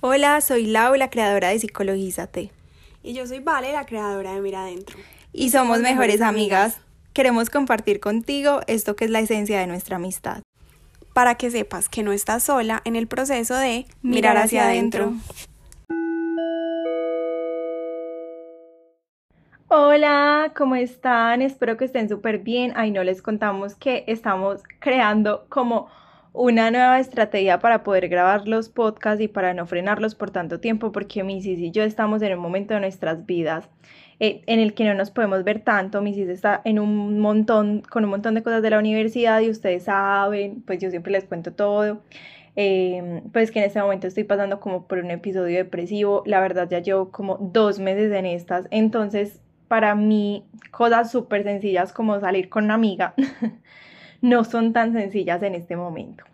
Hola, soy Lau, la creadora de Psicologízate. Y yo soy Vale, la creadora de Mira Adentro. Y somos mejores amigas. Queremos compartir contigo esto que es la esencia de nuestra amistad. Para que sepas que no estás sola en el proceso de mirar hacia adentro. Hola, ¿cómo están? Espero que estén súper bien. Ahí no les contamos que estamos creando como una nueva estrategia para poder grabar los podcasts y para no frenarlos por tanto tiempo, porque Missy y yo estamos en un momento de nuestras vidas eh, en el que no nos podemos ver tanto. Missy está en un montón, con un montón de cosas de la universidad y ustedes saben, pues yo siempre les cuento todo. Em, pues que en este momento estoy pasando como por un episodio depresivo. La verdad ya llevo como dos meses en estas. Entonces, para mí, cosas súper sencillas como salir con una amiga no son tan sencillas en este momento.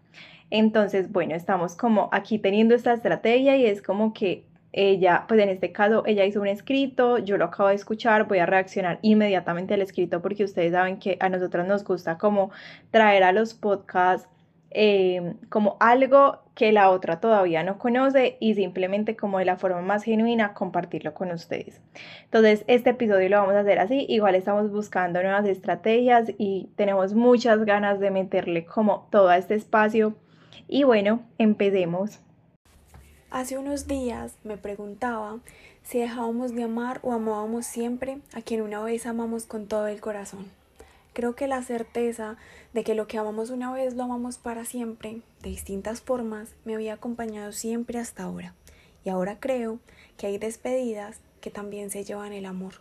Entonces, bueno, estamos como aquí teniendo esta estrategia y es como que ella, pues en este caso, ella hizo un escrito, yo lo acabo de escuchar, voy a reaccionar inmediatamente al escrito porque ustedes saben que a nosotros nos gusta como traer a los podcasts eh, como algo que la otra todavía no conoce y simplemente como de la forma más genuina compartirlo con ustedes. Entonces, este episodio lo vamos a hacer así. Igual estamos buscando nuevas estrategias y tenemos muchas ganas de meterle como todo a este espacio. Y bueno, empecemos. Hace unos días me preguntaba si dejábamos de amar o amábamos siempre a quien una vez amamos con todo el corazón. Creo que la certeza de que lo que amamos una vez lo amamos para siempre, de distintas formas, me había acompañado siempre hasta ahora. Y ahora creo que hay despedidas que también se llevan el amor,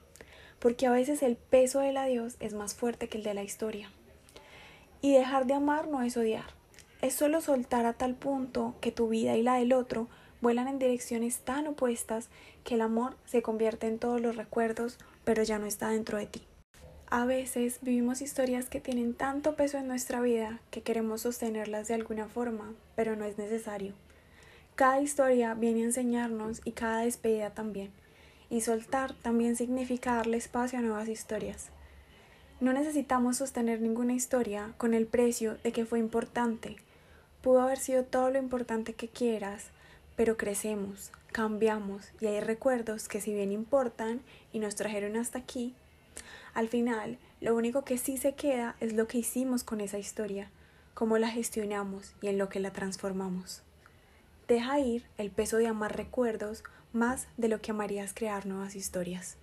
porque a veces el peso del adiós es más fuerte que el de la historia. Y dejar de amar no es odiar, es solo soltar a tal punto que tu vida y la del otro vuelan en direcciones tan opuestas que el amor se convierte en todos los recuerdos, pero ya no está dentro de ti. A veces vivimos historias que tienen tanto peso en nuestra vida que queremos sostenerlas de alguna forma, pero no es necesario. Cada historia viene a enseñarnos y cada despedida también. Y soltar también significa darle espacio a nuevas historias. No necesitamos sostener ninguna historia con el precio de que fue importante. Pudo haber sido todo lo importante que quieras, pero crecemos, cambiamos y hay recuerdos que si bien importan y nos trajeron hasta aquí, al final, lo único que sí se queda es lo que hicimos con esa historia, cómo la gestionamos y en lo que la transformamos. Deja ir el peso de amar recuerdos más de lo que amarías crear nuevas historias.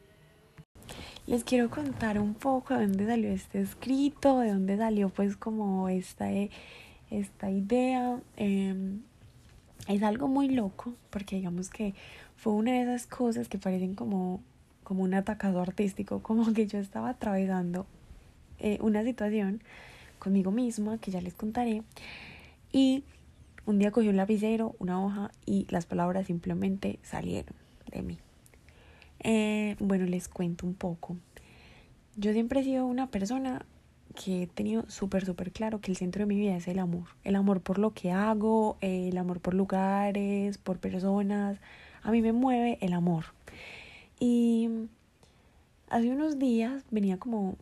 Les quiero contar un poco de dónde salió este escrito, de dónde salió pues como esta, esta idea. Em, es algo muy loco porque digamos que fue una de esas cosas que parecen como como un atacado artístico, como que yo estaba atravesando eh, una situación conmigo misma, que ya les contaré, y un día cogí un lapicero, una hoja, y las palabras simplemente salieron de mí. Eh, bueno, les cuento un poco. Yo siempre he sido una persona que he tenido súper, súper claro que el centro de mi vida es el amor. El amor por lo que hago, el amor por lugares, por personas. A mí me mueve el amor. Y hace unos días venía como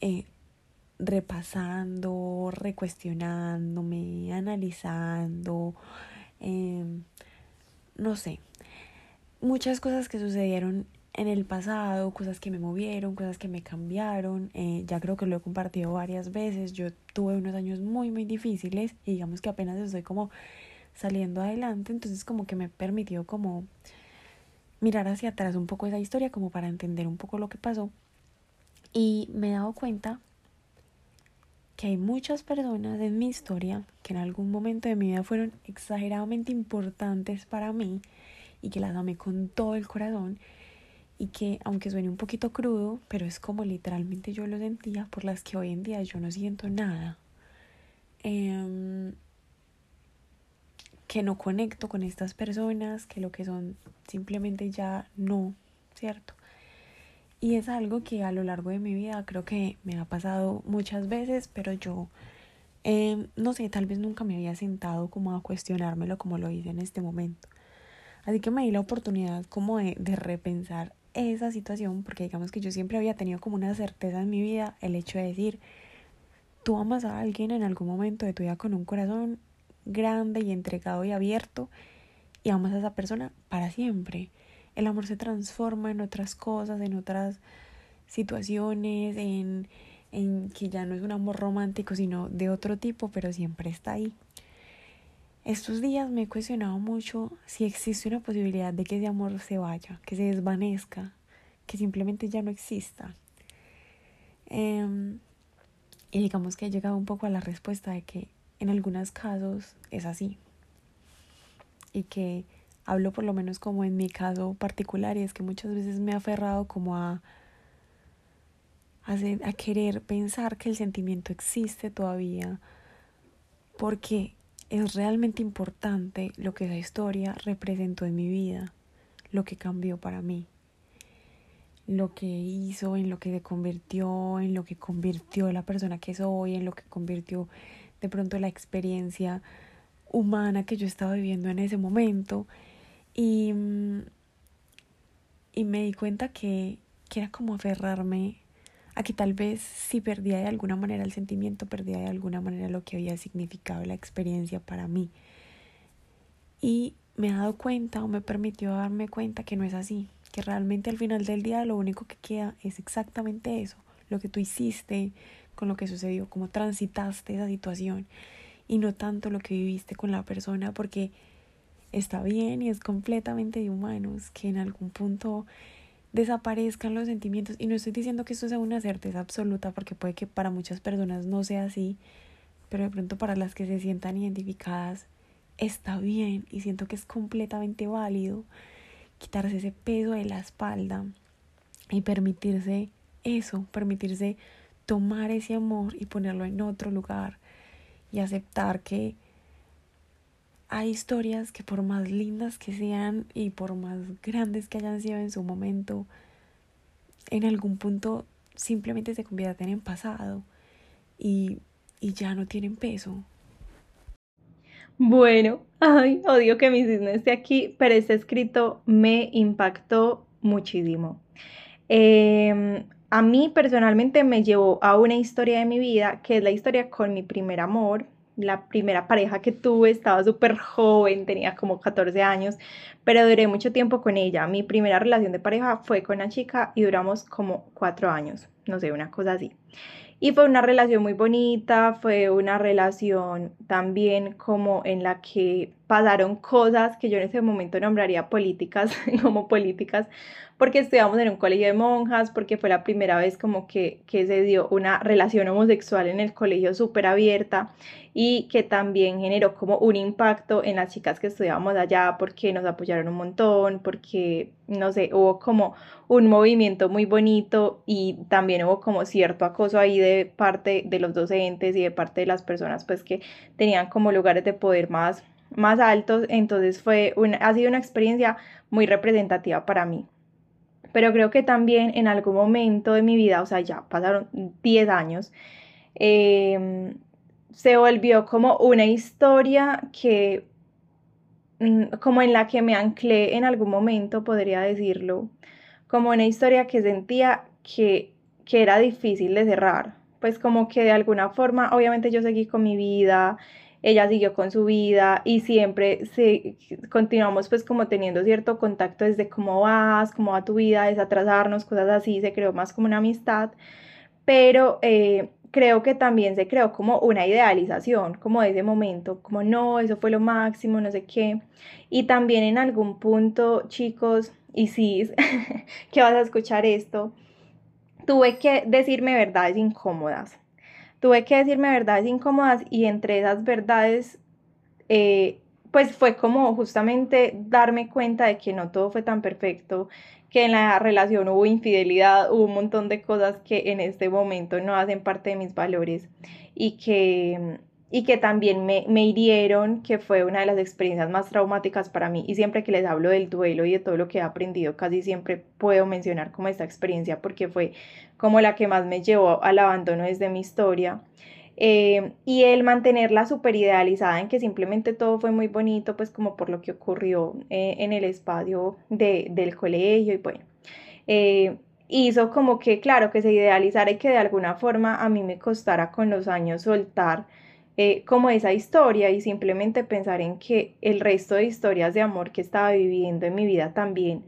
eh, repasando, recuestionándome, analizando, em, no sé, muchas cosas que sucedieron en el pasado, cosas que me movieron, cosas que me cambiaron. Eh, ya creo que lo he compartido varias veces. Yo tuve unos años muy, muy difíciles y digamos que apenas estoy como saliendo adelante, entonces como que me permitió como mirar hacia atrás un poco esa historia como para entender un poco lo que pasó. Y me he dado cuenta que hay muchas personas en mi historia que en algún momento de mi vida fueron exageradamente importantes para mí y que las amé con todo el corazón y que aunque suene un poquito crudo, pero es como literalmente yo lo sentía, por las que hoy en día yo no siento nada. Eh, que no conecto con estas personas, que lo que son simplemente ya no, ¿cierto? Y es algo que a lo largo de mi vida creo que me ha pasado muchas veces, pero yo, em, no sé, tal vez nunca me había sentado como a cuestionármelo como lo hice en este momento. Así que me di la oportunidad como de, de repensar esa situación, porque digamos que yo siempre había tenido como una certeza en mi vida, el hecho de decir, tú amas a alguien en algún momento de tu vida con un corazón grande y entregado y abierto y amas a esa persona para siempre. El amor se transforma en otras cosas, en otras situaciones, en, en que ya no es un amor romántico, sino de otro tipo, pero siempre está ahí. Estos días me he cuestionado mucho si existe una posibilidad de que ese amor se vaya, que se desvanezca, que simplemente ya no exista. Em, y digamos que he llegado un poco a la respuesta de que en algunos casos es así. Y que hablo por lo menos como en mi caso particular y es que muchas veces me he aferrado como a, a, a querer pensar que el sentimiento existe todavía porque es realmente importante lo que esa historia representó en mi vida, lo que cambió para mí, lo que hizo, en lo que se convirtió, en lo que convirtió la persona que soy, en lo que convirtió de pronto la experiencia humana que yo estaba viviendo en ese momento. Y, mm, y me di cuenta que, que era como aferrarme Aquí tal vez si perdía de alguna manera el sentimiento, perdía de alguna manera lo que había significado la experiencia para mí. Y me he dado cuenta o me permitió darme cuenta que no es así, que realmente al final del día lo único que queda es exactamente eso, lo que tú hiciste con lo que sucedió, cómo transitaste esa situación y no tanto lo que viviste con la persona porque está bien y es completamente de humanos que en algún punto desaparezcan los sentimientos. Y no estoy diciendo que esto sea una certeza absoluta, porque puede que para muchas personas no sea así, pero de pronto para las que se sientan identificadas está bien y siento que es completamente válido quitarse ese peso de la espalda y permitirse eso, permitirse tomar ese amor y ponerlo en otro lugar y aceptar que hay historias que por más lindas que sean y por más grandes que hayan sido en su momento, en algún punto simplemente se convierten en pasado y, y ya no tienen peso. Bueno, ay, odio que mi cisne esté aquí, pero este escrito me impactó muchísimo. Em, a mí personalmente me llevó a una historia de mi vida, que es la historia con mi primer amor, la primera pareja que tuve, estaba súper joven, tenía como 14 años, pero duré mucho tiempo con ella. Mi primera relación de pareja fue con una chica y duramos como cuatro años, no sé, una cosa así. Y fue una relación muy bonita, fue una relación también como en la que pasaron cosas que yo en ese momento nombraría políticas, como políticas, porque estudiamos en un colegio de monjas, porque fue la primera vez como que, que se dio una relación homosexual en el colegio súper abierta y que también generó como un impacto en las chicas que estudiábamos allá porque nos apoyaron un montón, porque, no sé, hubo como un movimiento muy bonito y también hubo como cierto acoso ahí de parte de los docentes y de parte de las personas pues que tenían como lugares de poder más, más altos, entonces fue una, ha sido una experiencia muy representativa para mí. Pero creo que también en algún momento de mi vida, o sea, ya pasaron 10 años, eh, se volvió como una historia que, mm, como en la que me anclé en algún momento, podría decirlo, como una historia que sentía que, que era difícil de cerrar, pues como que de alguna forma, obviamente yo seguí con mi vida, ella siguió con su vida y siempre se, continuamos pues como teniendo cierto contacto desde cómo vas, cómo va tu vida, desatrasarnos, cosas así, se creó más como una amistad, pero eh, creo que también se creó como una idealización, como de ese momento, como no, eso fue lo máximo, no sé qué. Y también en algún punto, chicos, y sí, que vas a escuchar esto, tuve que decirme verdades incómodas. Tuve que decirme verdades incómodas y entre esas verdades, eh, pues fue como justamente darme cuenta de que no todo fue tan perfecto, que en la relación hubo infidelidad, hubo un montón de cosas que en este momento no hacen parte de mis valores y que, y que también me, me hirieron, que fue una de las experiencias más traumáticas para mí. Y siempre que les hablo del duelo y de todo lo que he aprendido, casi siempre puedo mencionar como esta experiencia porque fue como la que más me llevó al abandono desde mi historia. Eh, y el mantenerla súper idealizada en que simplemente todo fue muy bonito, pues como por lo que ocurrió eh, en el espacio de, del colegio y bueno, eh, hizo como que, claro, que se idealizara y que de alguna forma a mí me costara con los años soltar eh, como esa historia y simplemente pensar en que el resto de historias de amor que estaba viviendo en mi vida también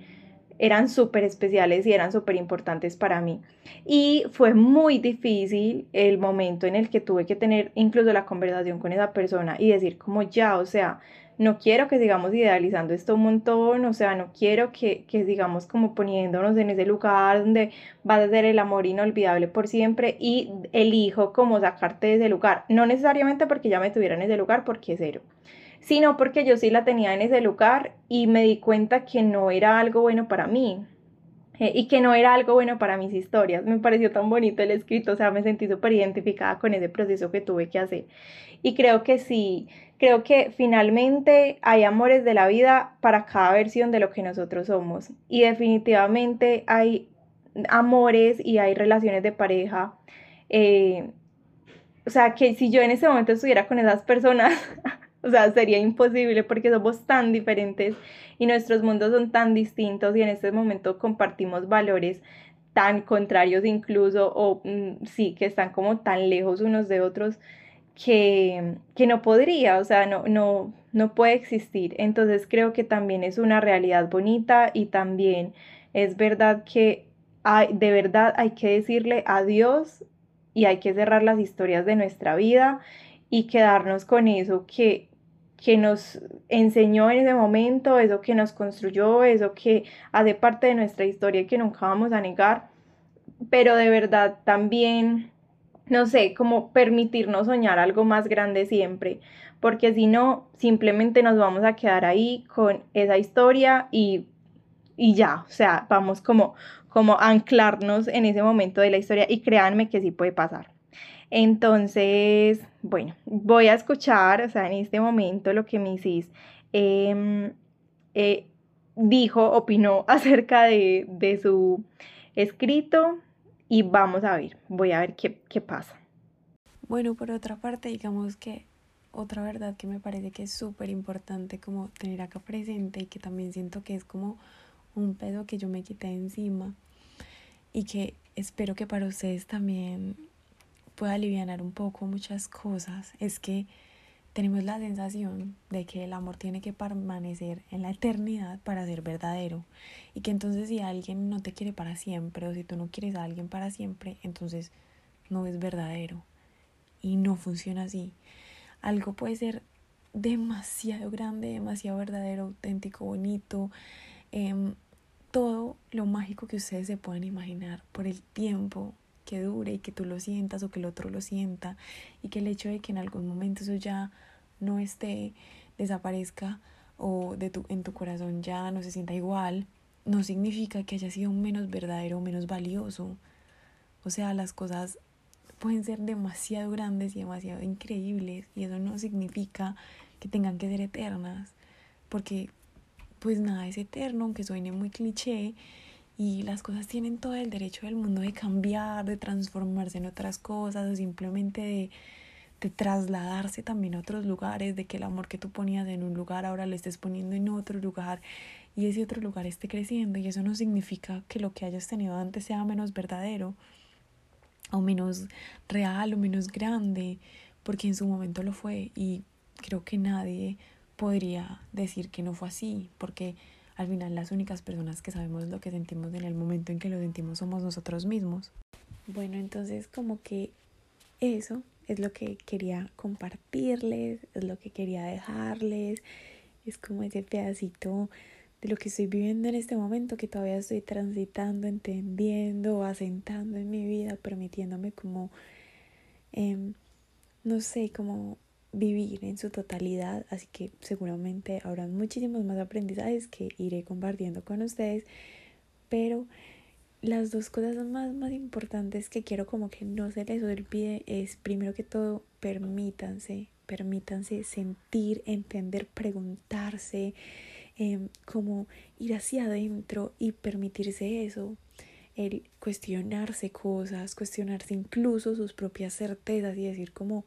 eran súper especiales y eran súper importantes para mí. Y fue muy difícil el momento en el que tuve que tener incluso la conversación con esa persona y decir como ya, o sea, no quiero que sigamos idealizando esto un montón, o sea, no quiero que, que sigamos como poniéndonos en ese lugar donde vas a ser el amor inolvidable por siempre y elijo como sacarte de ese lugar, no necesariamente porque ya me tuviera en ese lugar, porque cero, sino porque yo sí la tenía en ese lugar y me di cuenta que no era algo bueno para mí, eh, y que no era algo bueno para mis historias. Me pareció tan bonito el escrito, o sea, me sentí súper identificada con ese proceso que tuve que hacer. Y creo que sí, creo que finalmente hay amores de la vida para cada versión de lo que nosotros somos. Y definitivamente hay amores y hay relaciones de pareja. Eh, o sea, que si yo en ese momento estuviera con esas personas, o sea, sería imposible porque somos tan diferentes y nuestros mundos son tan distintos y en este momento compartimos valores tan contrarios incluso o mm, sí, que están como tan lejos unos de otros que, que no podría, o sea, no, no, no puede existir. Entonces creo que también es una realidad bonita y también es verdad que hay, de verdad hay que decirle adiós y hay que cerrar las historias de nuestra vida y quedarnos con eso que, que nos enseñó en ese momento, eso que nos construyó, eso que hace parte de nuestra historia y que nunca vamos a negar, pero de verdad también no sé, como permitirnos soñar algo más grande siempre, porque si no, simplemente nos vamos a quedar ahí con esa historia y, y ya, o sea, vamos como, como anclarnos en ese momento de la historia y créanme que sí puede pasar. Entonces, bueno, voy a escuchar, o sea, en este momento lo que Mrs. Em, eh, dijo, opinó acerca de, de su escrito y vamos a ver, voy a ver qué, qué pasa. Bueno, por otra parte, digamos que otra verdad que me parece que es súper importante como tener acá presente y que también siento que es como un pedo que yo me quité encima y que espero que para ustedes también pueda aliviar un poco muchas cosas, es que tenemos la sensación de que el amor tiene que permanecer en la eternidad para ser verdadero y que entonces si alguien no te quiere para siempre o si tú no quieres a alguien para siempre, entonces no es verdadero y no funciona así. Algo puede ser demasiado grande, demasiado verdadero, auténtico, bonito, em, todo lo mágico que ustedes se puedan imaginar por el tiempo que dure y que tú lo sientas o que el otro lo sienta y que el hecho de que en algún momento eso ya no esté, desaparezca o de tu, en tu corazón ya no se sienta igual, no significa que haya sido menos verdadero o menos valioso. O sea, las cosas pueden ser demasiado grandes y demasiado increíbles y eso no significa que tengan que ser eternas, porque pues nada es eterno, aunque suene muy cliché, y las cosas tienen todo el derecho del mundo de cambiar, de transformarse en otras cosas o simplemente de, trasladarse también a otros lugares, de que el amor que tú ponías en un lugar ahora lo estés poniendo en otro lugar y ese otro lugar esté creciendo. Y eso no significa que lo que hayas tenido antes sea menos verdadero o menos real o menos grande, porque en su momento lo fue. Y creo que nadie podría decir que no fue así, porque al final las únicas personas que sabemos lo que sentimos en el momento en que lo sentimos somos nosotros mismos. Bueno, entonces como que eso es lo que quería compartirles, es lo que quería dejarles, es como ese pedacito de lo que estoy viviendo en este momento que todavía estoy transitando, entendiendo, asentando en mi vida, permitiéndome como, em, no sé, como vivir en su totalidad, así que seguramente habrá muchísimos más aprendizajes que iré compartiendo con ustedes, pero las dos cosas más, más importantes que quiero como que no se les olvide es primero que todo permítanse, permítanse sentir, entender, preguntarse, eh, como ir hacia adentro y permitirse eso, el cuestionarse cosas, cuestionarse incluso sus propias certezas y decir como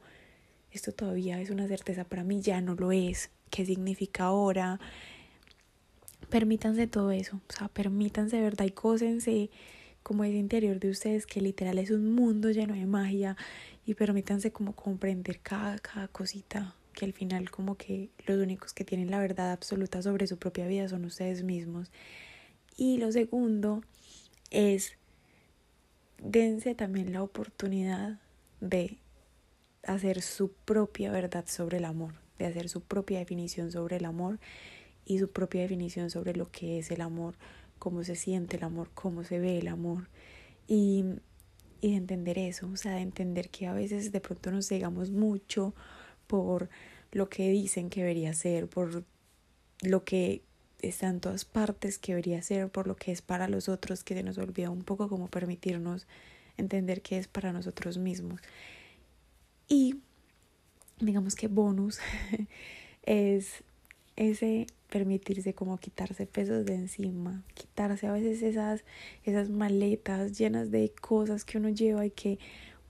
esto todavía es una certeza para mí, ya no lo es, qué significa ahora. Permítanse todo eso, o sea, permítanse, ¿verdad? Y cósense como ese interior de ustedes que literal es un mundo lleno de magia y permítanse como comprender cada, cada cosita que al final como que los únicos que tienen la verdad absoluta sobre su propia vida son ustedes mismos. Y lo segundo es dense también la oportunidad de hacer su propia verdad sobre el amor, de hacer su propia definición sobre el amor y su propia definición sobre lo que es el amor, cómo se siente el amor, cómo se ve el amor. Y, y de entender eso, o sea, de entender que a veces de pronto nos cegamos mucho por lo que dicen que debería ser, por lo que está en todas partes que debería ser, por lo que es para los otros, que se nos olvida un poco como permitirnos entender que es para nosotros mismos. Y digamos que bonus es ese permitirse como quitarse pesos de encima, quitarse a veces esas, esas maletas llenas de cosas que uno lleva y que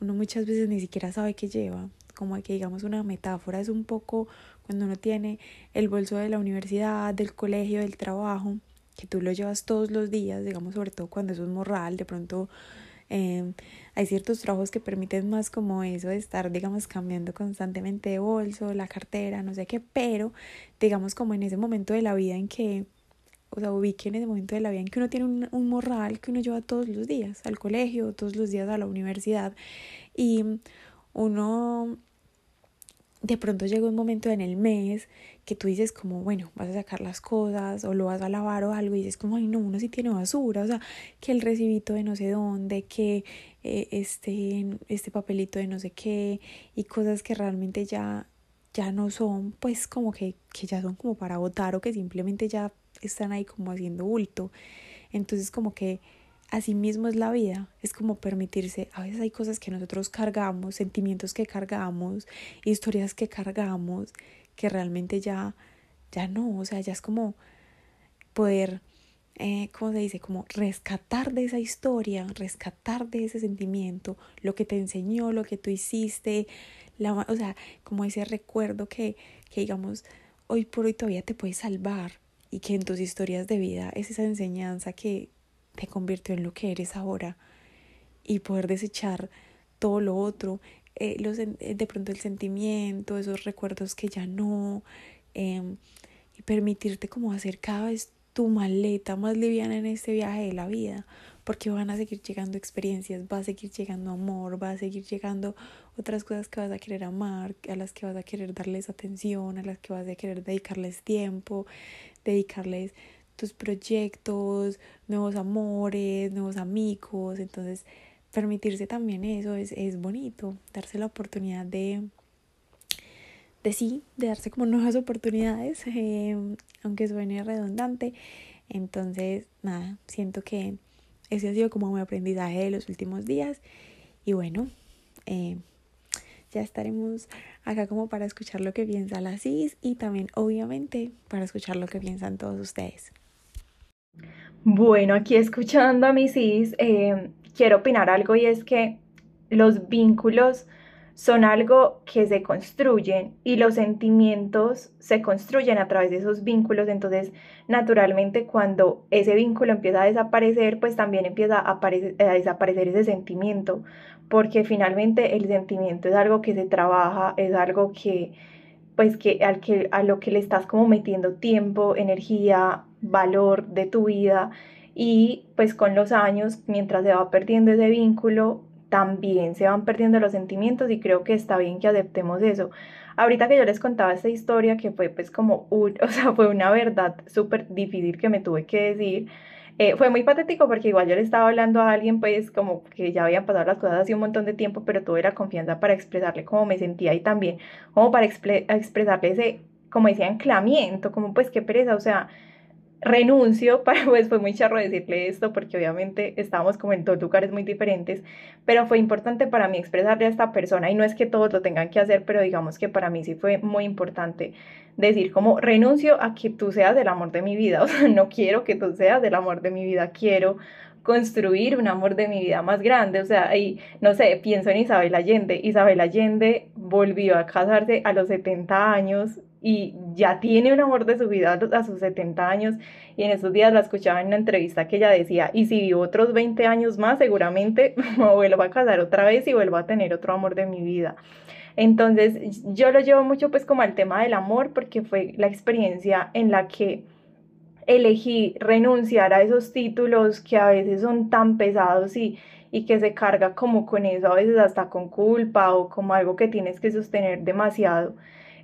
uno muchas veces ni siquiera sabe que lleva, como que digamos una metáfora es un poco cuando uno tiene el bolso de la universidad, del colegio, del trabajo, que tú lo llevas todos los días, digamos sobre todo cuando es un morral, de pronto Em, hay ciertos trabajos que permiten más como eso de estar, digamos, cambiando constantemente de bolso, la cartera, no sé qué, pero digamos como en ese momento de la vida en que, o sea, ubique en ese momento de la vida en que uno tiene un, un morral que uno lleva todos los días al colegio, todos los días a la universidad y uno de pronto llega un momento en el mes que tú dices como, bueno, vas a sacar las cosas o lo vas a lavar o algo y dices como, ay no, uno sí tiene basura, o sea, que el recibito de no sé dónde, que eh, este, este papelito de no sé qué y cosas que realmente ya, ya no son, pues como que, que ya son como para votar o que simplemente ya están ahí como haciendo bulto. Entonces como que así mismo es la vida, es como permitirse, a veces hay cosas que nosotros cargamos, sentimientos que cargamos, historias que cargamos, que realmente ya, ya no, o sea, ya es como poder, eh, ¿cómo se dice? Como rescatar de esa historia, rescatar de ese sentimiento, lo que te enseñó, lo que tú hiciste, la, o sea, como ese recuerdo que, que digamos, hoy por hoy todavía te puede salvar y que en tus historias de vida es esa enseñanza que, te convirtió en lo que eres ahora y poder desechar todo lo otro, eh, los, eh, de pronto el sentimiento, esos recuerdos que ya no, em, y permitirte como hacer cada vez tu maleta más liviana en este viaje de la vida, porque van a seguir llegando experiencias, va a seguir llegando amor, va a seguir llegando otras cosas que vas a querer amar, a las que vas a querer darles atención, a las que vas a querer dedicarles tiempo, dedicarles tus proyectos, nuevos amores, nuevos amigos. Entonces, permitirse también eso es, es bonito, darse la oportunidad de, de sí, de darse como nuevas oportunidades, em, aunque suene redundante. Entonces, nada, siento que ese ha sido como mi aprendizaje de los últimos días. Y bueno, eh, ya estaremos acá como para escuchar lo que piensa la CIS y también obviamente para escuchar lo que piensan todos ustedes. Bueno, aquí escuchando a mis cis, eh, quiero opinar algo y es que los vínculos son algo que se construyen y los sentimientos se construyen a través de esos vínculos. Entonces, naturalmente, cuando ese vínculo empieza a desaparecer, pues también empieza a, a, desaparecer ese sentimiento, porque finalmente el sentimiento es algo que se trabaja, es algo que, pues, que, al que a lo que le estás como metiendo tiempo, energía, valor de tu vida y pues con los años, mientras se va perdiendo ese vínculo, también se van perdiendo los sentimientos y creo que está bien que aceptemos eso. Ahorita que yo les contaba esta historia que fue pues como, un, o sea, fue una verdad súper difícil que me tuve que decir. Eh, fue muy patético porque igual yo le estaba hablando a alguien pues como que ya habían pasado las cosas hace un montón de tiempo, pero tuve la confianza para expresarle cómo me sentía y también como para expresarle ese, como decía, anclamiento, como pues qué pereza, o sea, renuncio, para, pues fue muy charro decirle esto porque obviamente estábamos como en dos lugares muy diferentes, pero fue importante para mí expresarle a esta persona y no es que todos lo tengan que hacer, pero digamos que para mí sí fue muy importante decir como renuncio a que tú seas el amor de mi vida, o sea, no quiero que tú seas el amor de mi vida, quiero construir un amor de mi vida más grande, o sea, y no sé, pienso en Isabel Allende, Isabel Allende volvió a casarse a los 70 años y ya tiene un amor de su vida a sus 70 años y en esos días la escuchaba en una entrevista que ella decía, y si vivo otros 20 años más, seguramente me vuelvo a casar otra vez y vuelvo a tener otro amor de mi vida. Entonces yo lo llevo mucho pues como al tema del amor porque fue la experiencia en la que elegí renunciar a esos títulos que a veces son tan pesados y, y que se carga como con eso, a veces hasta con culpa o como algo que tienes que sostener demasiado.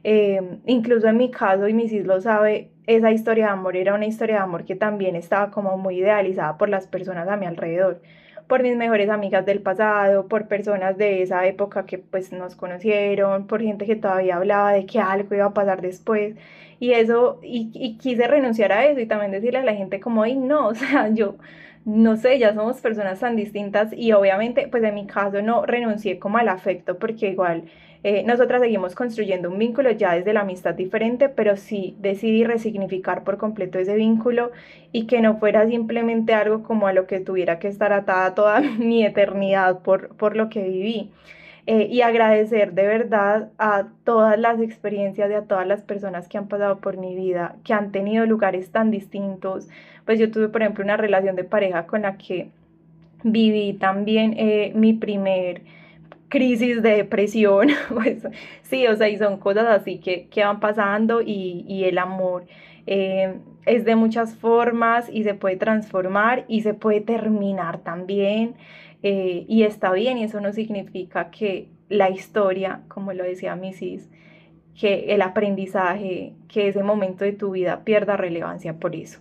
Eh, incluso en mi caso, y Misis lo sabe, esa historia de amor era una historia de amor que también estaba como muy idealizada por las personas a mi alrededor, por mis mejores amigas del pasado, por personas de esa época que pues nos conocieron, por gente que todavía hablaba de que algo iba a pasar después. Y eso, y, y quise renunciar a eso y también decirle a la gente como, ay, no, o sea, yo no sé, ya somos personas tan distintas y obviamente, pues en mi caso no renuncié como al afecto porque igual eh, nosotras seguimos construyendo un vínculo ya desde la amistad diferente, pero sí decidí resignificar por completo ese vínculo y que no fuera simplemente algo como a lo que tuviera que estar atada toda mi eternidad por, por lo que viví. Eh, y agradecer de verdad a todas las experiencias de a todas las personas que han pasado por mi vida, que han tenido lugares tan distintos. Pues yo tuve, por ejemplo, una relación de pareja con la que viví también eh, mi primer crisis de depresión, pues sí, o sea, y son cosas así que, que van pasando y, y el amor eh, es de muchas formas y se puede transformar y se puede terminar también. Eh, y está bien, y eso no significa que la historia, como lo decía Misis, que el aprendizaje, que ese momento de tu vida pierda relevancia por eso.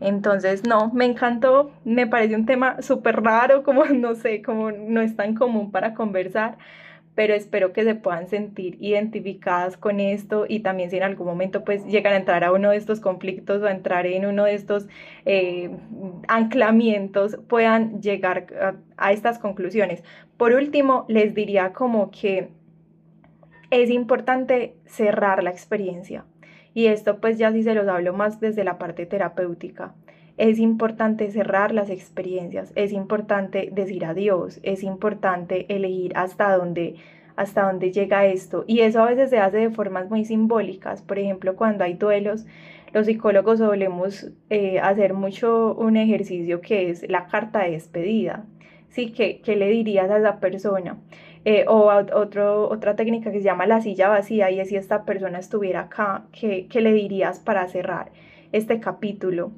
Entonces, no, me encantó, me parece un tema súper raro, como no sé, como no es tan común para conversar, pero espero que se puedan sentir identificadas con esto y también si en algún momento pues llegan a entrar a uno de estos conflictos o a entrar en uno de estos eh, anclamientos puedan llegar a, a estas conclusiones. Por último, les diría como que es importante cerrar la experiencia y esto pues ya sí se los hablo más desde la parte terapéutica es importante cerrar las experiencias, es importante decir adiós, es importante elegir hasta dónde hasta dónde llega esto. Y eso a veces se hace de formas muy simbólicas. Por ejemplo, cuando hay duelos, los psicólogos solemos eh, hacer mucho un ejercicio que es la carta de despedida. Sí, ¿qué, qué le dirías a esa persona? Eh, o otro, otra técnica que se llama la silla vacía y es si esta persona estuviera acá, ¿qué, qué le dirías para cerrar este capítulo?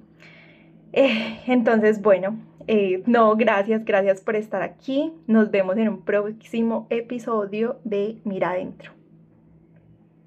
Eh, entonces, bueno, eh, no, gracias, gracias por estar aquí. Nos vemos en un próximo episodio de Mira Adentro.